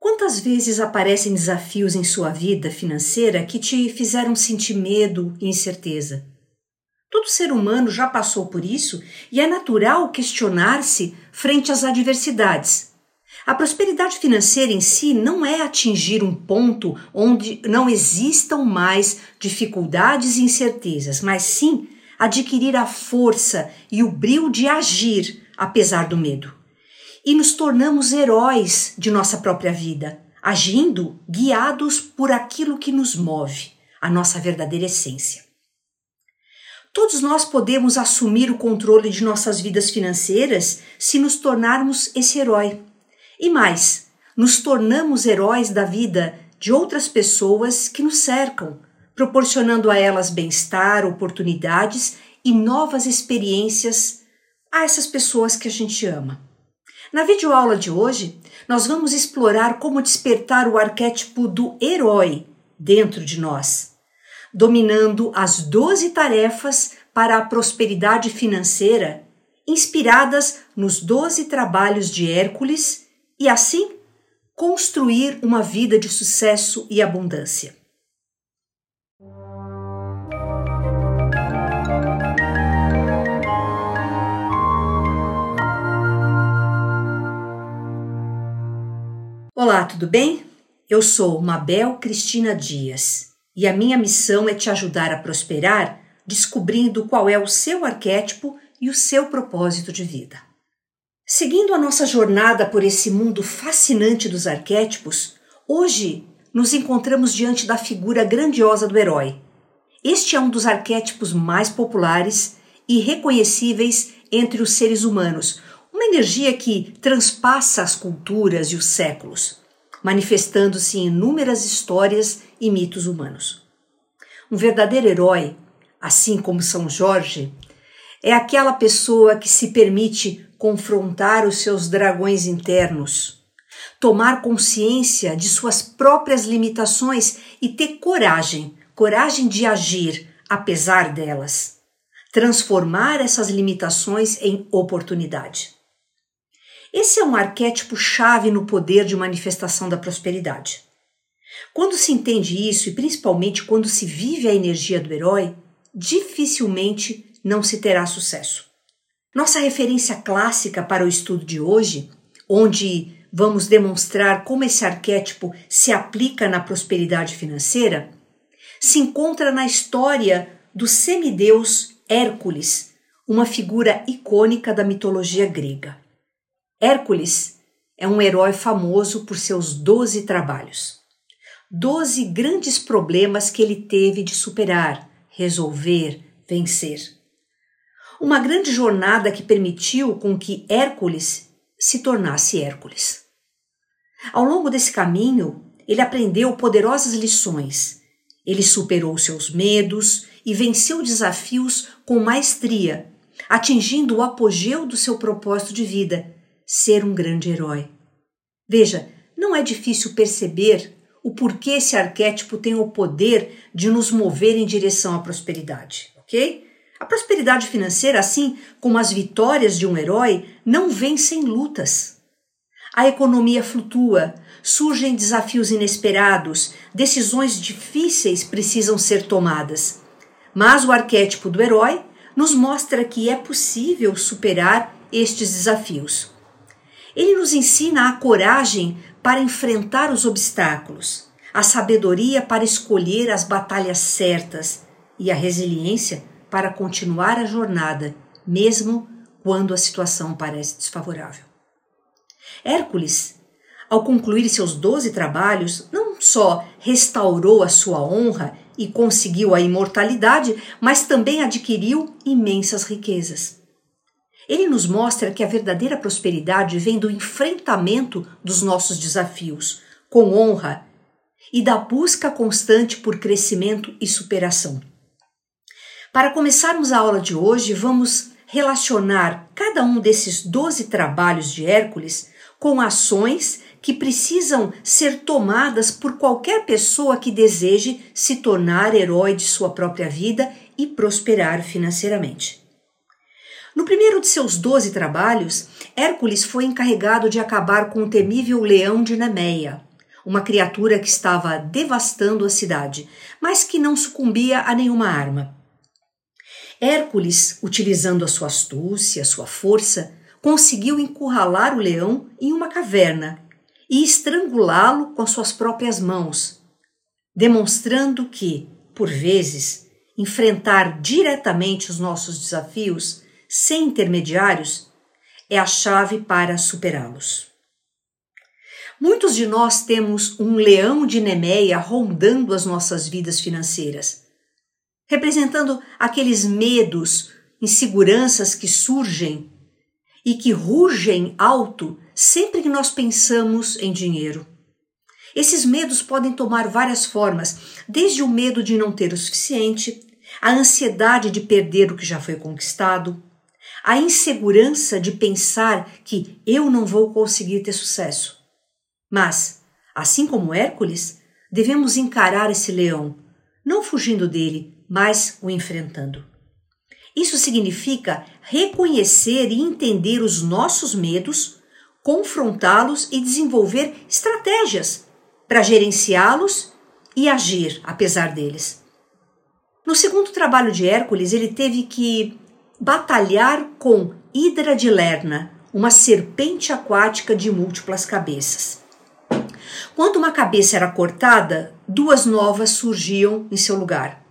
Quantas vezes aparecem desafios em sua vida financeira que te fizeram sentir medo e incerteza? Todo ser humano já passou por isso e é natural questionar-se frente às adversidades. A prosperidade financeira em si não é atingir um ponto onde não existam mais dificuldades e incertezas, mas sim adquirir a força e o brilho de agir apesar do medo e nos tornamos heróis de nossa própria vida, agindo guiados por aquilo que nos move, a nossa verdadeira essência. Todos nós podemos assumir o controle de nossas vidas financeiras se nos tornarmos esse herói. E mais, nos tornamos heróis da vida de outras pessoas que nos cercam, proporcionando a elas bem-estar, oportunidades e novas experiências a essas pessoas que a gente ama. Na videoaula de hoje, nós vamos explorar como despertar o arquétipo do herói dentro de nós, dominando as 12 tarefas para a prosperidade financeira inspiradas nos 12 trabalhos de Hércules e assim construir uma vida de sucesso e abundância. Olá, tudo bem? Eu sou Mabel Cristina Dias e a minha missão é te ajudar a prosperar descobrindo qual é o seu arquétipo e o seu propósito de vida. Seguindo a nossa jornada por esse mundo fascinante dos arquétipos, hoje nos encontramos diante da figura grandiosa do herói. Este é um dos arquétipos mais populares e reconhecíveis entre os seres humanos, uma energia que transpassa as culturas e os séculos, manifestando-se em inúmeras histórias e mitos humanos. Um verdadeiro herói, assim como São Jorge, é aquela pessoa que se permite confrontar os seus dragões internos, tomar consciência de suas próprias limitações e ter coragem, coragem de agir apesar delas, transformar essas limitações em oportunidade. Esse é um arquétipo chave no poder de manifestação da prosperidade. Quando se entende isso, e principalmente quando se vive a energia do herói, dificilmente não se terá sucesso. Nossa referência clássica para o estudo de hoje, onde vamos demonstrar como esse arquétipo se aplica na prosperidade financeira, se encontra na história do semideus Hércules, uma figura icônica da mitologia grega. Hércules é um herói famoso por seus doze trabalhos. Doze grandes problemas que ele teve de superar, resolver, vencer. Uma grande jornada que permitiu com que Hércules se tornasse Hércules. Ao longo desse caminho, ele aprendeu poderosas lições. Ele superou seus medos e venceu desafios com maestria, atingindo o apogeu do seu propósito de vida, ser um grande herói. Veja, não é difícil perceber o porquê esse arquétipo tem o poder de nos mover em direção à prosperidade, ok? A prosperidade financeira, assim como as vitórias de um herói, não vem sem lutas. A economia flutua, surgem desafios inesperados, decisões difíceis precisam ser tomadas. Mas o arquétipo do herói nos mostra que é possível superar estes desafios. Ele nos ensina a coragem para enfrentar os obstáculos, a sabedoria para escolher as batalhas certas e a resiliência para continuar a jornada, mesmo quando a situação parece desfavorável. Hércules, ao concluir seus doze trabalhos, não só restaurou a sua honra e conseguiu a imortalidade, mas também adquiriu imensas riquezas. Ele nos mostra que a verdadeira prosperidade vem do enfrentamento dos nossos desafios, com honra, e da busca constante por crescimento e superação. Para começarmos a aula de hoje, vamos relacionar cada um desses 12 trabalhos de Hércules com ações que precisam ser tomadas por qualquer pessoa que deseje se tornar herói de sua própria vida e prosperar financeiramente. No primeiro de seus doze trabalhos, Hércules foi encarregado de acabar com o temível leão de Nemeia, uma criatura que estava devastando a cidade, mas que não sucumbia a nenhuma arma. Hércules, utilizando a sua astúcia, sua força, conseguiu encurralar o leão em uma caverna e estrangulá-lo com suas próprias mãos, demonstrando que, por vezes, enfrentar diretamente os nossos desafios sem intermediários é a chave para superá-los. Muitos de nós temos um leão de Nemeia rondando as nossas vidas financeiras, representando aqueles medos, inseguranças que surgem e que rugem alto sempre que nós pensamos em dinheiro. Esses medos podem tomar várias formas, desde o medo de não ter o suficiente, a ansiedade de perder o que já foi conquistado, a insegurança de pensar que eu não vou conseguir ter sucesso. Mas, assim como Hércules, devemos encarar esse leão, não fugindo dele, mas o enfrentando. Isso significa reconhecer e entender os nossos medos, confrontá-los e desenvolver estratégias para gerenciá-los e agir apesar deles. No segundo trabalho de Hércules, ele teve que batalhar com Hidra de Lerna, uma serpente aquática de múltiplas cabeças. Quando uma cabeça era cortada, duas novas surgiam em seu lugar.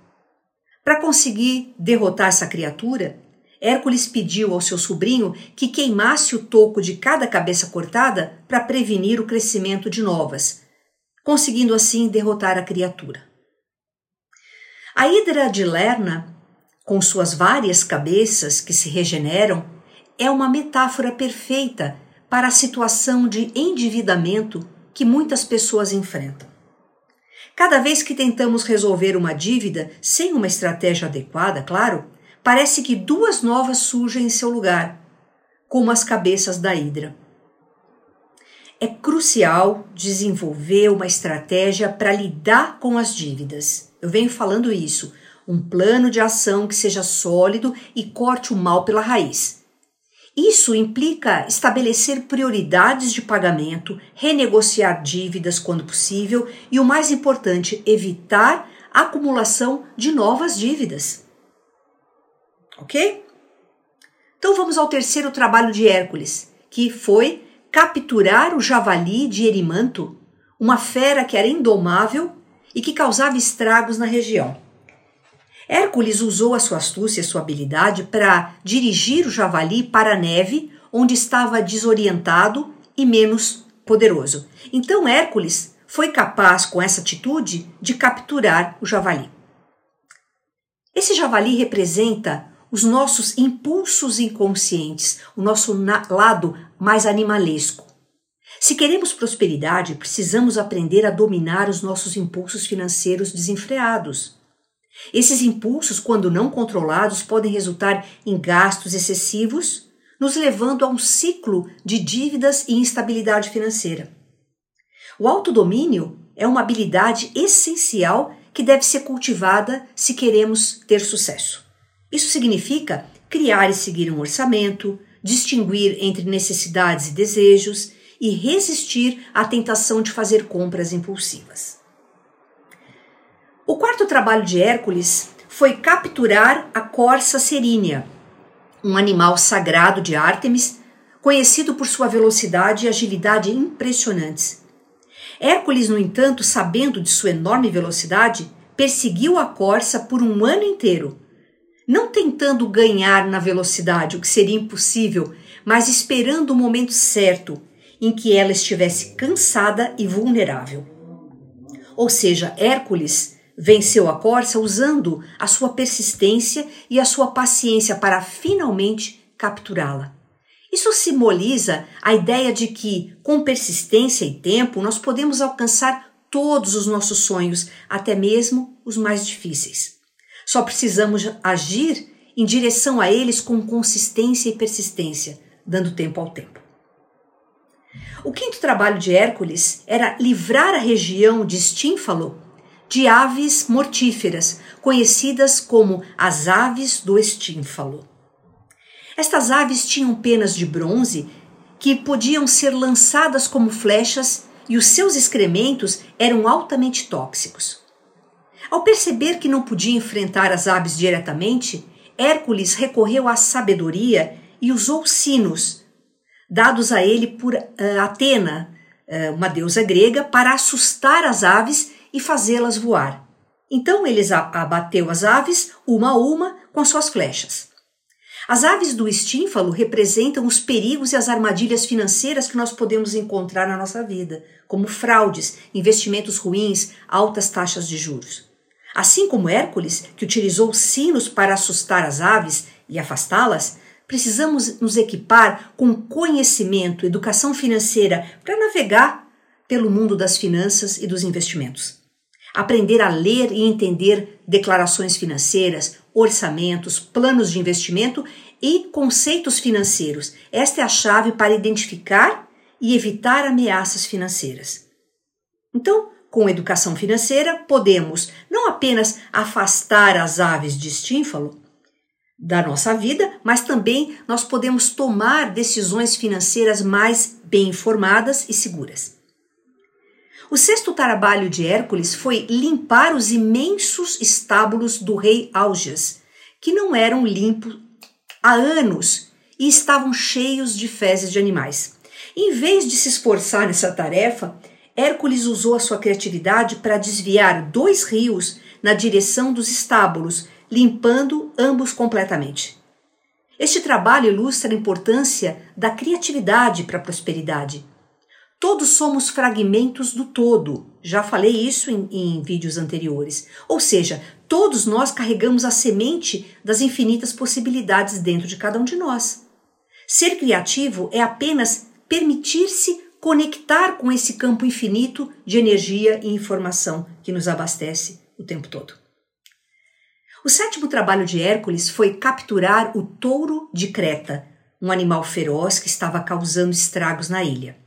Para conseguir derrotar essa criatura, Hércules pediu ao seu sobrinho que queimasse o toco de cada cabeça cortada para prevenir o crescimento de novas, conseguindo assim derrotar a criatura. A Hidra de Lerna, com suas várias cabeças que se regeneram, é uma metáfora perfeita para a situação de endividamento que muitas pessoas enfrentam. Cada vez que tentamos resolver uma dívida sem uma estratégia adequada, claro, parece que duas novas surgem em seu lugar, como as cabeças da Hidra. É crucial desenvolver uma estratégia para lidar com as dívidas. Eu venho falando isso, um plano de ação que seja sólido e corte o mal pela raiz. Isso implica estabelecer prioridades de pagamento, renegociar dívidas quando possível e, o mais importante, evitar a acumulação de novas dívidas. Ok? Então vamos ao terceiro trabalho de Hércules, que foi capturar o javali de Erimanto, uma fera que era indomável e que causava estragos na região. Hércules usou a sua astúcia e sua habilidade para dirigir o javali para a neve, onde estava desorientado e menos poderoso. Então Hércules foi capaz, com essa atitude, de capturar o javali. Esse javali representa os nossos impulsos inconscientes, o nosso lado mais animalesco. Se queremos prosperidade, precisamos aprender a dominar os nossos impulsos financeiros desenfreados. Esses impulsos, quando não controlados, podem resultar em gastos excessivos, nos levando a um ciclo de dívidas e instabilidade financeira. O autodomínio é uma habilidade essencial que deve ser cultivada se queremos ter sucesso. Isso significa criar e seguir um orçamento, distinguir entre necessidades e desejos e resistir à tentação de fazer compras impulsivas. O quarto trabalho de Hércules foi capturar a corça serínea, um animal sagrado de Ártemis, conhecido por sua velocidade e agilidade impressionantes. Hércules, no entanto, sabendo de sua enorme velocidade, perseguiu a corça por um ano inteiro não tentando ganhar na velocidade, o que seria impossível, mas esperando o momento certo em que ela estivesse cansada e vulnerável. Ou seja, Hércules venceu a corça usando a sua persistência e a sua paciência para finalmente capturá-la. Isso simboliza a ideia de que, com persistência e tempo, nós podemos alcançar todos os nossos sonhos, até mesmo os mais difíceis. Só precisamos agir em direção a eles com consistência e persistência, dando tempo ao tempo. O quinto trabalho de Hércules era livrar a região de Estínfalo de aves mortíferas, conhecidas como as aves do Estínfalo. Estas aves tinham penas de bronze que podiam ser lançadas como flechas e os seus excrementos eram altamente tóxicos. Ao perceber que não podia enfrentar as aves diretamente, Hércules recorreu à sabedoria e usou sinos, dados a ele por uh, Atena, uh, uma deusa grega, para assustar as aves e fazê-las voar. Então eles abateu as aves, uma a uma, com suas flechas. As aves do estínfalo representam os perigos e as armadilhas financeiras que nós podemos encontrar na nossa vida, como fraudes, investimentos ruins, altas taxas de juros. Assim como Hércules, que utilizou sinos para assustar as aves e afastá-las, precisamos nos equipar com conhecimento, educação financeira para navegar pelo mundo das finanças e dos investimentos. Aprender a ler e entender declarações financeiras, orçamentos, planos de investimento e conceitos financeiros. Esta é a chave para identificar e evitar ameaças financeiras. Então, com educação financeira, podemos não apenas afastar as aves de estínfalo da nossa vida, mas também nós podemos tomar decisões financeiras mais bem informadas e seguras. O sexto trabalho de Hércules foi limpar os imensos estábulos do rei Augeas, que não eram limpos há anos e estavam cheios de fezes de animais. Em vez de se esforçar nessa tarefa, Hércules usou a sua criatividade para desviar dois rios na direção dos estábulos, limpando ambos completamente. Este trabalho ilustra a importância da criatividade para a prosperidade. Todos somos fragmentos do todo. Já falei isso em, em, vídeos anteriores. Ou seja, todos nós carregamos a semente das infinitas possibilidades dentro de cada um de nós. Ser criativo é apenas permitir-se conectar com esse campo infinito de energia e informação que nos abastece o tempo todo. O sétimo trabalho de Hércules foi capturar o touro de Creta, um animal feroz que estava causando estragos na ilha.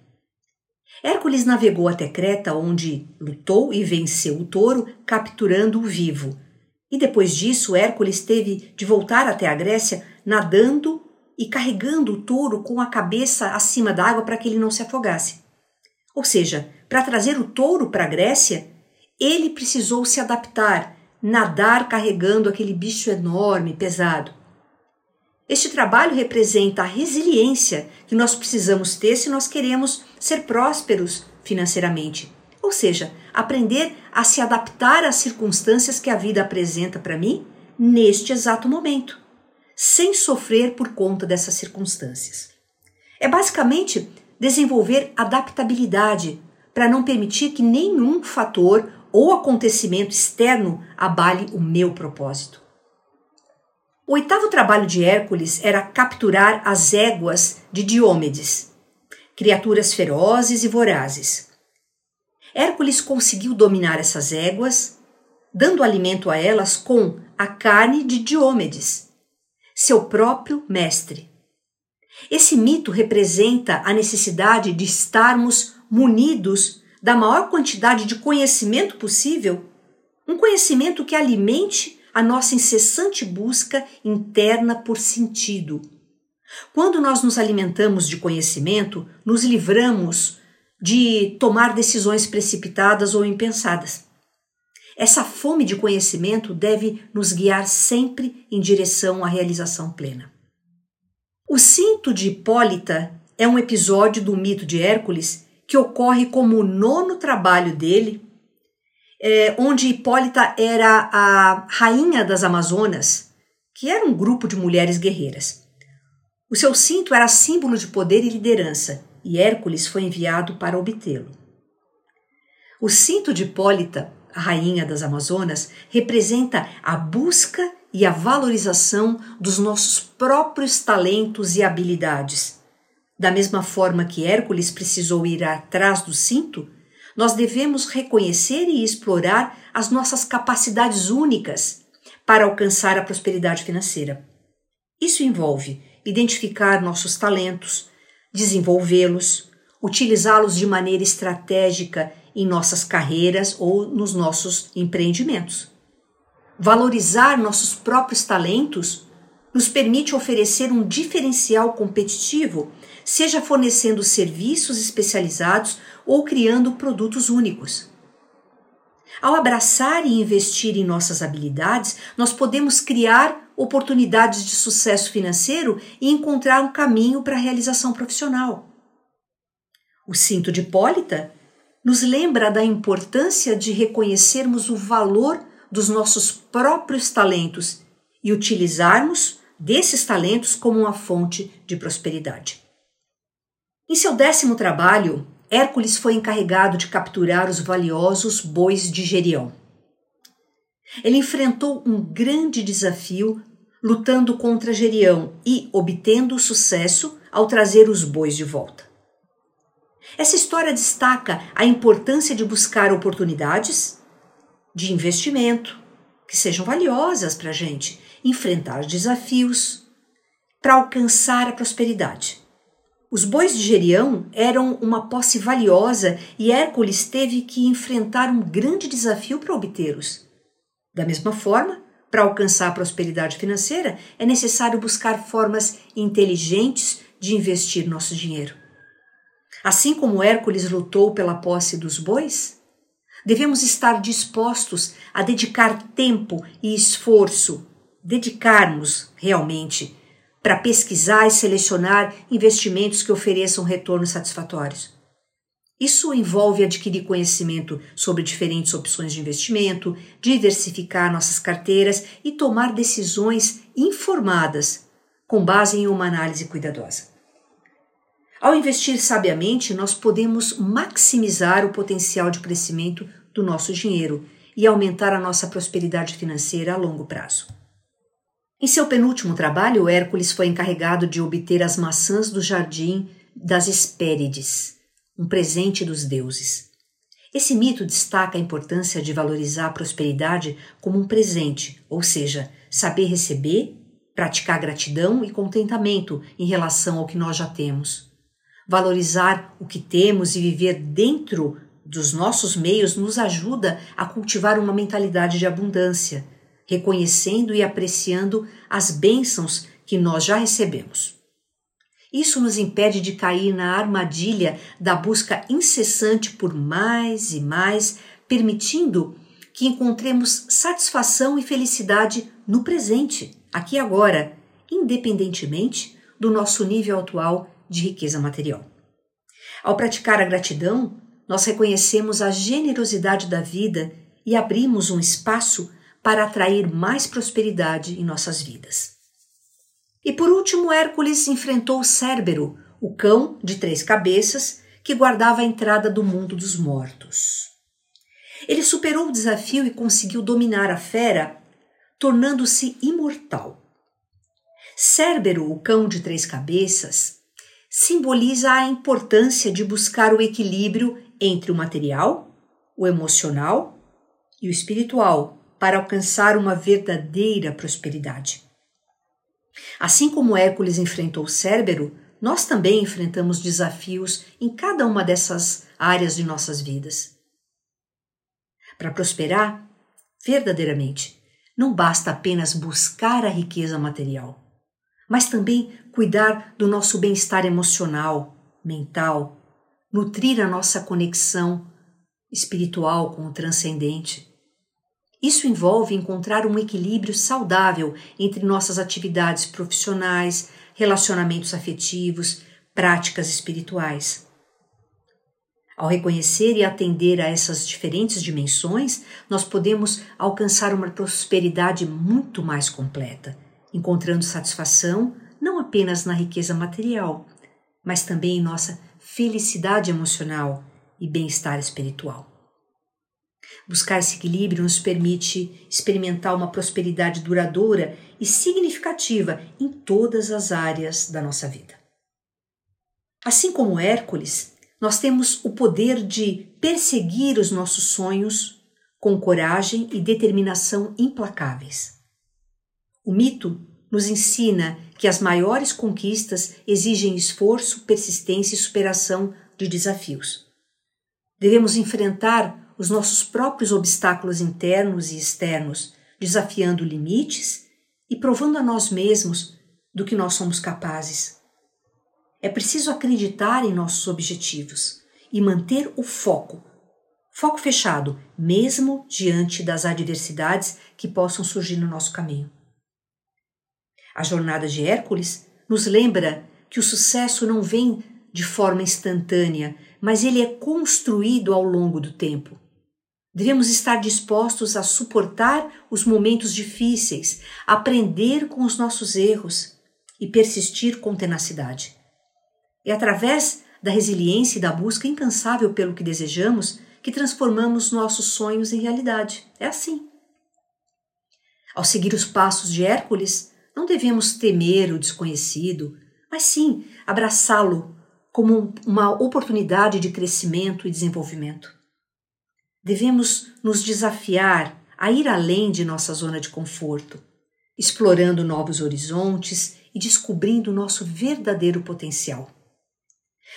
Hércules navegou até Creta, onde lutou e venceu o touro, capturando-o vivo. E depois disso, Hércules teve de voltar até a Grécia nadando e carregando o touro com a cabeça acima d'água para que ele não se afogasse. Ou seja, para trazer o touro para a Grécia, ele precisou se adaptar, nadar carregando aquele bicho enorme, pesado. Este trabalho representa a resiliência que nós precisamos ter se nós queremos ser prósperos financeiramente. Ou seja, aprender a se adaptar às circunstâncias que a vida apresenta para mim neste exato momento, sem sofrer por conta dessas circunstâncias. É basicamente desenvolver adaptabilidade para não permitir que nenhum fator ou acontecimento externo abale o meu propósito. O oitavo trabalho de Hércules era capturar as éguas de Diômedes, criaturas ferozes e vorazes. Hércules conseguiu dominar essas éguas, dando alimento a elas com a carne de Diômedes, seu próprio mestre. Esse mito representa a necessidade de estarmos munidos da maior quantidade de conhecimento possível, um conhecimento que alimente a nossa incessante busca interna por sentido. Quando nós nos alimentamos de conhecimento, nos livramos de tomar decisões precipitadas ou impensadas. Essa fome de conhecimento deve nos guiar sempre em direção à realização plena. O cinto de Hipólita é um episódio do mito de Hércules que ocorre como o nono trabalho dele é, onde Hipólita era a rainha das Amazonas, que era um grupo de mulheres guerreiras. O seu cinto era símbolo de poder e liderança, e Hércules foi enviado para obtê-lo. O cinto de Hipólita, a rainha das Amazonas, representa a busca e a valorização dos nossos próprios talentos e habilidades. Da mesma forma que Hércules precisou ir atrás do cinto, nós devemos reconhecer e explorar as nossas capacidades únicas para alcançar a prosperidade financeira. Isso envolve identificar nossos talentos, desenvolvê-los, utilizá-los de maneira estratégica em nossas carreiras ou nos nossos empreendimentos. Valorizar nossos próprios talentos nos permite oferecer um diferencial competitivo seja fornecendo serviços especializados ou criando produtos únicos. Ao abraçar e investir em nossas habilidades, nós podemos criar oportunidades de sucesso financeiro e encontrar um caminho para a realização profissional. O cinto de Hipólita nos lembra da importância de reconhecermos o valor dos nossos próprios talentos e utilizarmos desses talentos como uma fonte de prosperidade. Em seu décimo trabalho, Hércules foi encarregado de capturar os valiosos bois de Gerião. Ele enfrentou um grande desafio lutando contra Gerião e obtendo sucesso ao trazer os bois de volta. Essa história destaca a importância de buscar oportunidades de investimento que sejam valiosas para a gente, enfrentar desafios para alcançar a prosperidade. Os bois de Gerião eram uma posse valiosa e Hércules teve que enfrentar um grande desafio para obtê-los. Da mesma forma, para alcançar a prosperidade financeira, é necessário buscar formas inteligentes de investir nosso dinheiro. Assim como Hércules lutou pela posse dos bois, devemos estar dispostos a dedicar tempo e esforço, dedicarmos realmente para pesquisar e selecionar investimentos que ofereçam retornos satisfatórios. Isso envolve adquirir conhecimento sobre diferentes opções de investimento, diversificar nossas carteiras e tomar decisões informadas com base em uma análise cuidadosa. Ao investir sabiamente, nós podemos maximizar o potencial de crescimento do nosso dinheiro e aumentar a nossa prosperidade financeira a longo prazo. Em seu penúltimo trabalho, Hércules foi encarregado de obter as maçãs do jardim das Hespérides, um presente dos deuses. Esse mito destaca a importância de valorizar a prosperidade como um presente, ou seja, saber receber, praticar gratidão e contentamento em relação ao que nós já temos. Valorizar o que temos e viver dentro dos nossos meios nos ajuda a cultivar uma mentalidade de abundância, reconhecendo e apreciando as bênçãos que nós já recebemos. Isso nos impede de cair na armadilha da busca incessante por mais e mais, permitindo que encontremos satisfação e felicidade no presente, aqui e agora, independentemente do nosso nível atual de riqueza material. Ao praticar a gratidão, nós reconhecemos a generosidade da vida e abrimos um espaço para atrair mais prosperidade em nossas vidas. E por último, Hércules enfrentou Cérbero, o cão de três cabeças que guardava a entrada do mundo dos mortos. Ele superou o desafio e conseguiu dominar a fera, tornando-se imortal. Cérbero, o cão de três cabeças, simboliza a importância de buscar o equilíbrio entre o material, o emocional e o espiritual para alcançar uma verdadeira prosperidade. Assim como Hércules enfrentou Cérbero, nós também enfrentamos desafios em cada uma dessas áreas de nossas vidas. Para prosperar, verdadeiramente, não basta apenas buscar a riqueza material mas também cuidar do nosso bem-estar emocional, mental, nutrir a nossa conexão espiritual com o transcendente. Isso envolve encontrar um equilíbrio saudável entre nossas atividades profissionais, relacionamentos afetivos, práticas espirituais. Ao reconhecer e atender a essas diferentes dimensões, nós podemos alcançar uma prosperidade muito mais completa encontrando satisfação não apenas na riqueza material, mas também em nossa felicidade emocional e bem-estar espiritual. Buscar esse equilíbrio nos permite experimentar uma prosperidade duradoura e significativa em todas as áreas da nossa vida. Assim como Hércules, nós temos o poder de perseguir os nossos sonhos com coragem e determinação implacáveis. O mito nos ensina que as maiores conquistas exigem esforço, persistência e superação de desafios. Devemos enfrentar os nossos próprios obstáculos internos e externos, desafiando limites e provando a nós mesmos do que nós somos capazes. É preciso acreditar em nossos objetivos e manter o foco. Foco fechado, mesmo diante das adversidades que possam surgir no nosso caminho. A jornada de Hércules nos lembra que o sucesso não vem de forma instantânea, mas ele é construído ao longo do tempo. Devemos estar dispostos a suportar os momentos difíceis, aprender com os nossos erros e persistir com tenacidade. É através da resiliência e da busca incansável pelo que desejamos que transformamos nossos sonhos em realidade. É assim. Ao seguir os passos de Hércules, não devemos temer o desconhecido, mas sim abraçá-lo como uma oportunidade de crescimento e desenvolvimento. Devemos nos desafiar a ir além de nossa zona de conforto, explorando novos horizontes e descobrindo nosso verdadeiro potencial.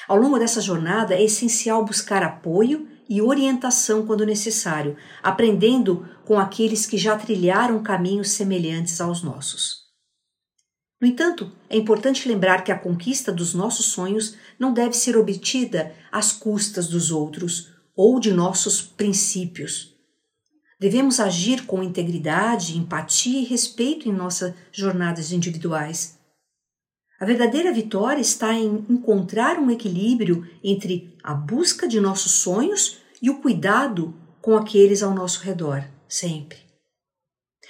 Ao longo dessa jornada é essencial buscar apoio e orientação quando necessário, aprendendo com aqueles que já trilharam caminhos semelhantes aos nossos. No entanto, é importante lembrar que a conquista dos nossos sonhos não deve ser obtida às custas dos outros ou de nossos princípios. Devemos agir com integridade, empatia e respeito em nossas jornadas individuais. A verdadeira vitória está em encontrar um equilíbrio entre a busca de nossos sonhos e o cuidado com aqueles ao nosso redor, sempre.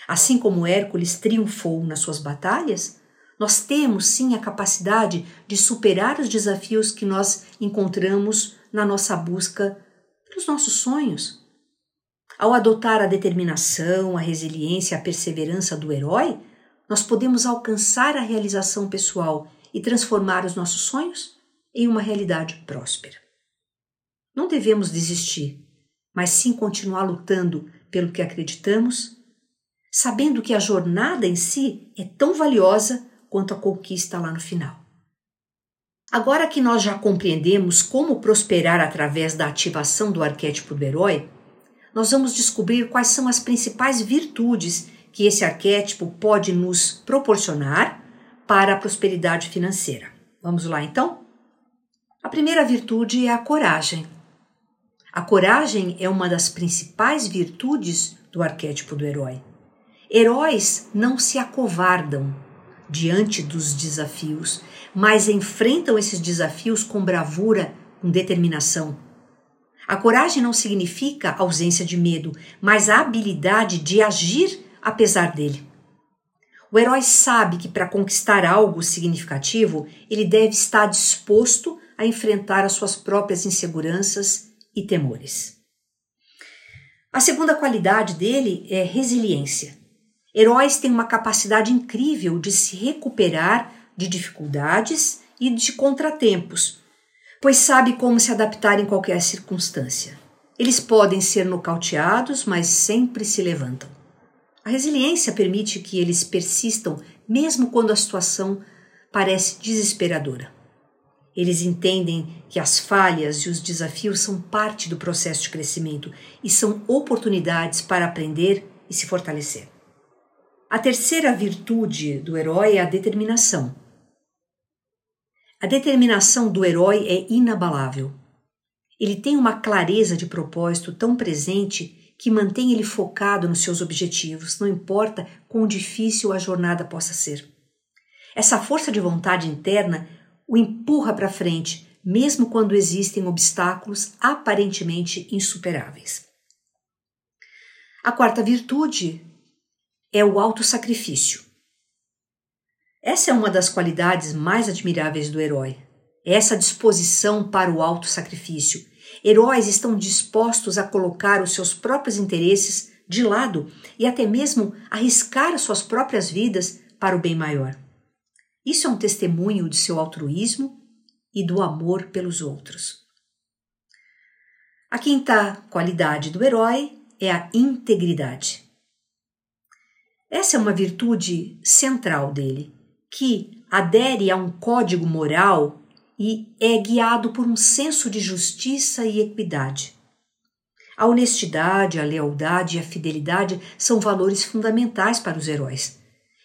Assim como Hércules triunfou nas suas batalhas, nós temos sim a capacidade de superar os desafios que nós encontramos na nossa busca pelos nossos sonhos. Ao adotar a determinação, a resiliência, a perseverança do herói, nós podemos alcançar a realização pessoal e transformar os nossos sonhos em uma realidade próspera. Não devemos desistir, mas sim continuar lutando pelo que acreditamos, sabendo que a jornada em si é tão valiosa quanto a conquista lá no final. Agora que nós já compreendemos como prosperar através da ativação do arquétipo do herói, nós vamos descobrir quais são as principais virtudes que esse arquétipo pode nos proporcionar para a prosperidade financeira. Vamos lá então? A primeira virtude é a coragem. A coragem é uma das principais virtudes do arquétipo do herói. Heróis não se acovardam, diante dos desafios, mas enfrentam esses desafios com bravura, com determinação. A coragem não significa ausência de medo, mas a habilidade de agir apesar dele. O herói sabe que para conquistar algo significativo, ele deve estar disposto a enfrentar as suas próprias inseguranças e temores. A segunda qualidade dele é resiliência. Heróis têm uma capacidade incrível de se recuperar de dificuldades e de contratempos, pois sabe como se adaptar em qualquer circunstância. Eles podem ser nocauteados, mas sempre se levantam. A resiliência permite que eles persistam mesmo quando a situação parece desesperadora. Eles entendem que as falhas e os desafios são parte do processo de crescimento e são oportunidades para aprender e se fortalecer. A terceira virtude do herói é a determinação. A determinação do herói é inabalável. Ele tem uma clareza de propósito tão presente que mantém ele focado nos seus objetivos, não importa quão difícil a jornada possa ser. Essa força de vontade interna o empurra para frente, mesmo quando existem obstáculos aparentemente insuperáveis. A quarta virtude é o autossacrifício. Essa é uma das qualidades mais admiráveis do herói. Essa disposição para o autossacrifício. Heróis estão dispostos a colocar os seus próprios interesses de lado e até mesmo arriscar suas próprias vidas para o bem maior. Isso é um testemunho de seu altruísmo e do amor pelos outros. A quinta qualidade do herói é a integridade. Essa é uma virtude central dele, que adere a um código moral e é guiado por um senso de justiça e equidade. A honestidade, a lealdade e a fidelidade são valores fundamentais para os heróis,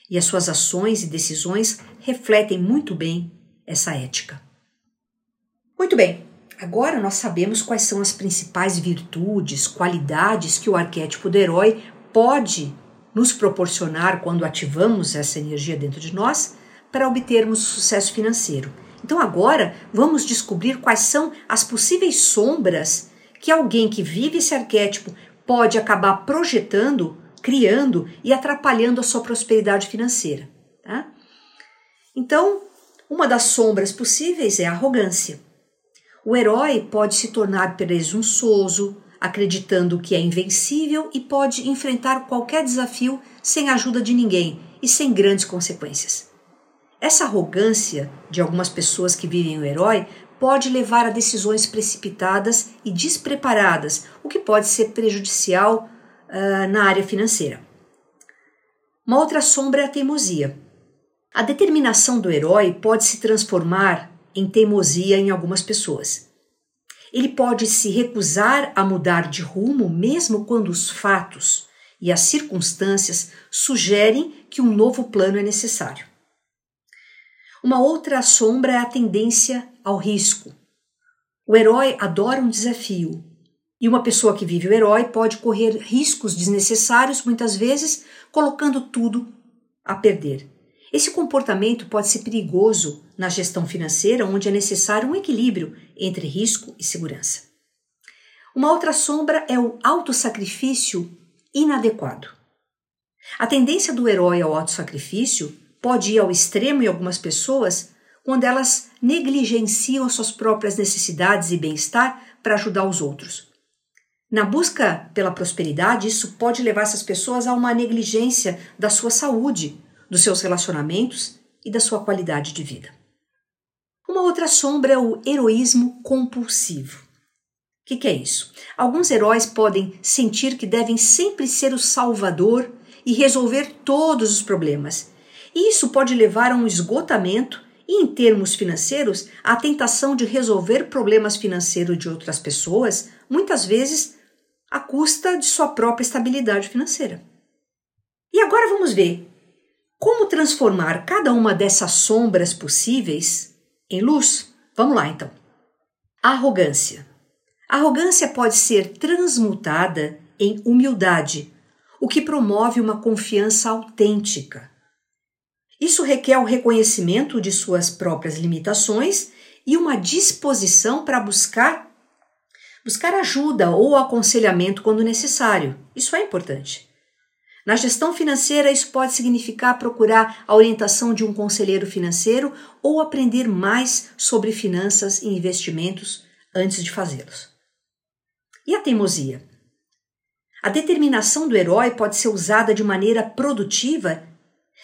e as suas ações e decisões refletem muito bem essa ética. Muito bem, agora nós sabemos quais são as principais virtudes, qualidades que o arquétipo do herói pode nos proporcionar quando ativamos essa energia dentro de nós para obtermos sucesso financeiro. Então agora vamos descobrir quais são as possíveis sombras que alguém que vive esse arquétipo pode acabar projetando, criando e atrapalhando a sua prosperidade financeira. Tá? Então, uma das sombras possíveis é a arrogância. O herói pode se tornar presunçoso, acreditando que é invencível e pode enfrentar qualquer desafio sem a ajuda de ninguém e sem grandes consequências. Essa arrogância de algumas pessoas que vivem o herói pode levar a decisões precipitadas e despreparadas, o que pode ser prejudicial uh, na área financeira. Uma outra sombra é a teimosia. A determinação do herói pode se transformar em teimosia em algumas pessoas. Ele pode se recusar a mudar de rumo mesmo quando os fatos e as circunstâncias sugerem que um novo plano é necessário. Uma outra sombra é a tendência ao risco. O herói adora um desafio, e uma pessoa que vive o herói pode correr riscos desnecessários, muitas vezes colocando tudo a perder. Esse comportamento pode ser perigoso na gestão financeira, onde é necessário um equilíbrio entre risco e segurança. Uma outra sombra é o autossacrifício inadequado. A tendência do herói ao autossacrifício pode ir ao extremo em algumas pessoas quando elas negligenciam suas próprias necessidades e bem-estar para ajudar os outros. Na busca pela prosperidade, isso pode levar essas pessoas a uma negligência da sua saúde, dos seus relacionamentos e da sua qualidade de vida. Uma outra sombra é o heroísmo compulsivo. O que, que é isso? Alguns heróis podem sentir que devem sempre ser o salvador e resolver todos os problemas, isso pode levar a um esgotamento e, em termos financeiros, a tentação de resolver problemas financeiros de outras pessoas, muitas vezes à custa de sua própria estabilidade financeira. E agora vamos ver como transformar cada uma dessas sombras possíveis em luz. Vamos lá então. arrogância. Arrogância pode ser transmutada em humildade, o que promove uma confiança autêntica. Isso requer o reconhecimento de suas próprias limitações e uma disposição para buscar buscar ajuda ou aconselhamento quando necessário. Isso é importante. Na gestão financeira, isso pode significar procurar a orientação de um conselheiro financeiro ou aprender mais sobre finanças e investimentos antes de fazê-los. E a teimosia? A determinação do herói pode ser usada de maneira produtiva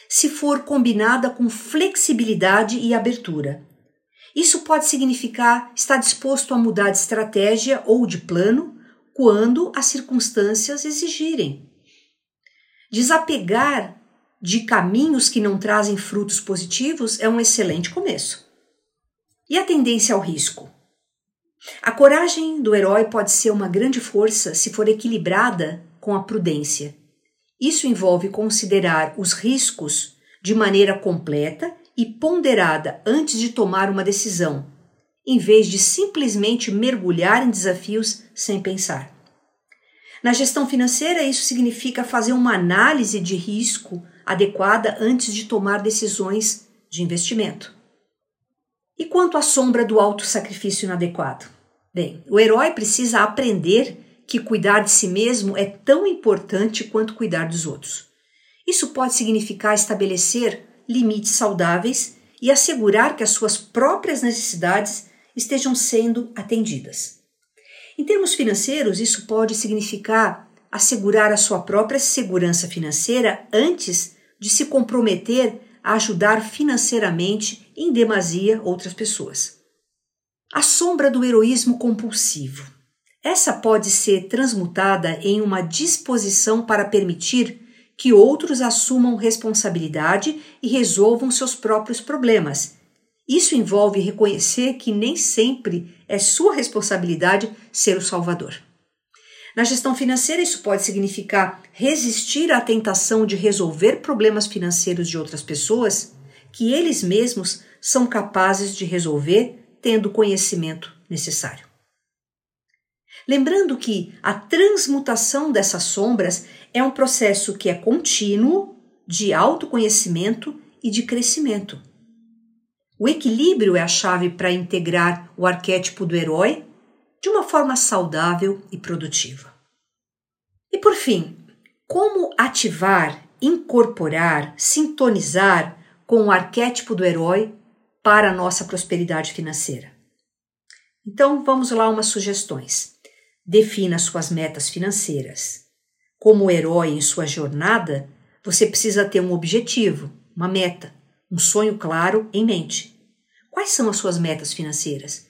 se for combinada com flexibilidade e abertura. Isso pode significar estar disposto a mudar de estratégia ou de plano quando as circunstâncias exigirem. Desapegar de caminhos que não trazem frutos positivos é um excelente começo. E a tendência ao risco? A coragem do herói pode ser uma grande força se for equilibrada com a prudência. Isso envolve considerar os riscos de maneira completa e ponderada antes de tomar uma decisão, em vez de simplesmente mergulhar em desafios sem pensar. Na gestão financeira, isso significa fazer uma análise de risco adequada antes de tomar decisões de investimento. E quanto à sombra do auto-sacrifício inadequado? Bem, o herói precisa aprender que cuidar de si mesmo é tão importante quanto cuidar dos outros. Isso pode significar estabelecer limites saudáveis e assegurar que as suas próprias necessidades estejam sendo atendidas. Em termos financeiros, isso pode significar assegurar a sua própria segurança financeira antes de se comprometer a ajudar financeiramente em demasia outras pessoas. A sombra do heroísmo compulsivo. Essa pode ser transmutada em uma disposição para permitir que outros assumam responsabilidade e resolvam seus próprios problemas. Isso envolve reconhecer que nem sempre é sua responsabilidade ser o salvador. Na gestão financeira, isso pode significar resistir à tentação de resolver problemas financeiros de outras pessoas que eles mesmos são capazes de resolver tendo o conhecimento necessário. Lembrando que a transmutação dessas sombras é um processo que é contínuo de autoconhecimento e de crescimento. O equilíbrio é a chave para integrar o arquétipo do herói de uma forma saudável e produtiva. E por fim, como ativar, incorporar, sintonizar com o arquétipo do herói para a nossa prosperidade financeira? Então vamos lá umas sugestões. Defina suas metas financeiras. Como herói em sua jornada, você precisa ter um objetivo, uma meta, um sonho claro em mente. Quais são as suas metas financeiras?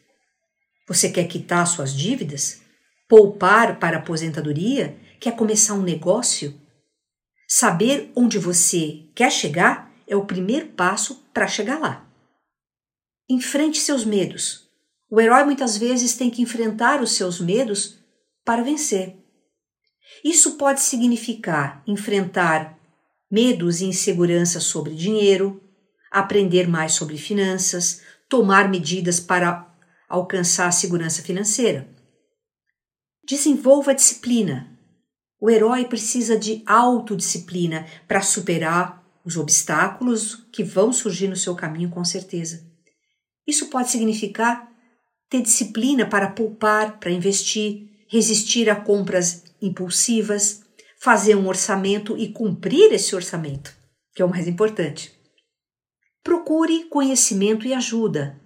Você quer quitar suas dívidas? Poupar para a aposentadoria? Quer começar um negócio? Saber onde você quer chegar é o primeiro passo para chegar lá. Enfrente seus medos. O herói muitas vezes tem que enfrentar os seus medos para vencer. Isso pode significar enfrentar medos e inseguranças sobre dinheiro, aprender mais sobre finanças, tomar medidas para alcançar a segurança financeira. Desenvolva a disciplina. O herói precisa de autodisciplina para superar os obstáculos que vão surgir no seu caminho, com certeza. Isso pode significar ter disciplina para poupar, para investir, resistir a compras impulsivas, fazer um orçamento e cumprir esse orçamento, que é o mais importante. Procure conhecimento e ajuda.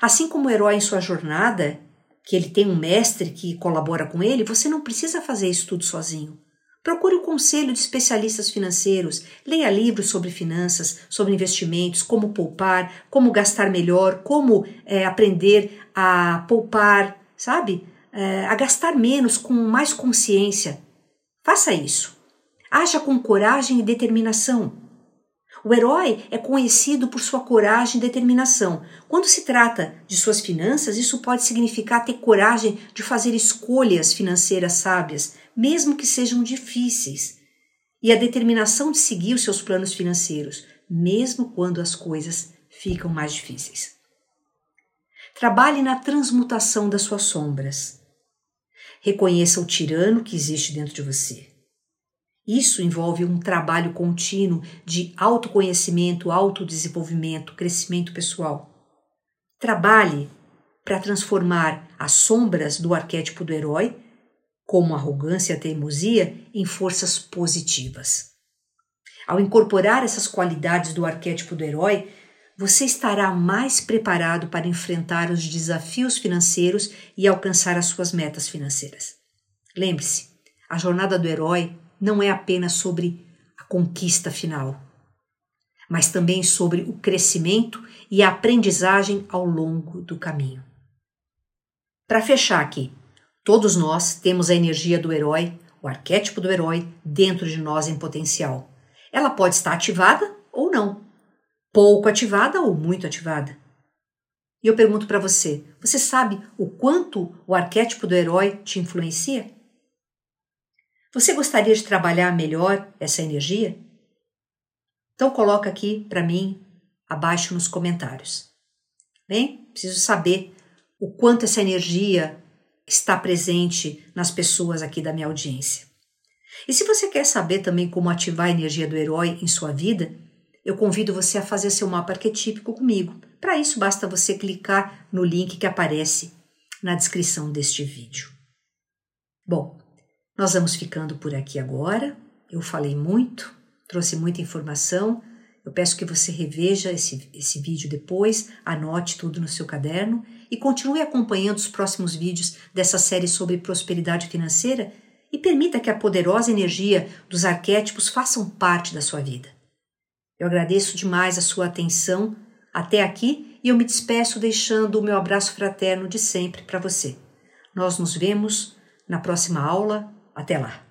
Assim como o herói em sua jornada, que ele tem um mestre que colabora com ele, você não precisa fazer isso tudo sozinho. Procure o conselho de especialistas financeiros, leia livros sobre finanças, sobre investimentos, como poupar, como gastar melhor, como é, aprender a poupar, sabe? é, a gastar menos com mais consciência. Faça isso. Haja com coragem e determinação. O herói é conhecido por sua coragem e determinação. Quando se trata de suas finanças, isso pode significar ter coragem de fazer escolhas financeiras sábias, mesmo que sejam difíceis, e a determinação de seguir os seus planos financeiros, mesmo quando as coisas ficam mais difíceis. Trabalhe na transmutação das suas sombras. Reconheça o tirano que existe dentro de você. Isso envolve um trabalho contínuo de autoconhecimento, autodesenvolvimento, crescimento pessoal. Trabalhe para transformar as sombras do arquétipo do herói, como arrogância e teimosia, em forças positivas. Ao incorporar essas qualidades do arquétipo do herói, você estará mais preparado para enfrentar os desafios financeiros e alcançar as suas metas financeiras. Lembre-se, a jornada do herói não é apenas sobre a conquista final, mas também sobre o crescimento e a aprendizagem ao longo do caminho. Para fechar aqui, todos nós temos a energia do herói, o arquétipo do herói, dentro de nós em potencial. Ela pode estar ativada ou não pouco ativada ou muito ativada. E eu pergunto para você: você sabe o quanto o arquétipo do herói te influencia? Você gostaria de trabalhar melhor essa energia? Então coloca aqui para mim abaixo nos comentários. Bem, preciso saber o quanto essa energia está presente nas pessoas aqui da minha audiência. E se você quer saber também como ativar a energia do herói em sua vida, eu convido você a fazer seu mapa arquetípico comigo. Para isso, basta você clicar no link que aparece na descrição deste vídeo. Bom, nós vamos ficando por aqui agora. Eu falei muito, trouxe muita informação. Eu peço que você reveja esse, esse vídeo depois, anote tudo no seu caderno e continue acompanhando os próximos vídeos dessa série sobre prosperidade financeira e permita que a poderosa energia dos arquétipos façam parte da sua vida. Eu agradeço demais a sua atenção até aqui e eu me despeço deixando o meu abraço fraterno de sempre para você. Nós nos vemos na próxima aula. Até lá!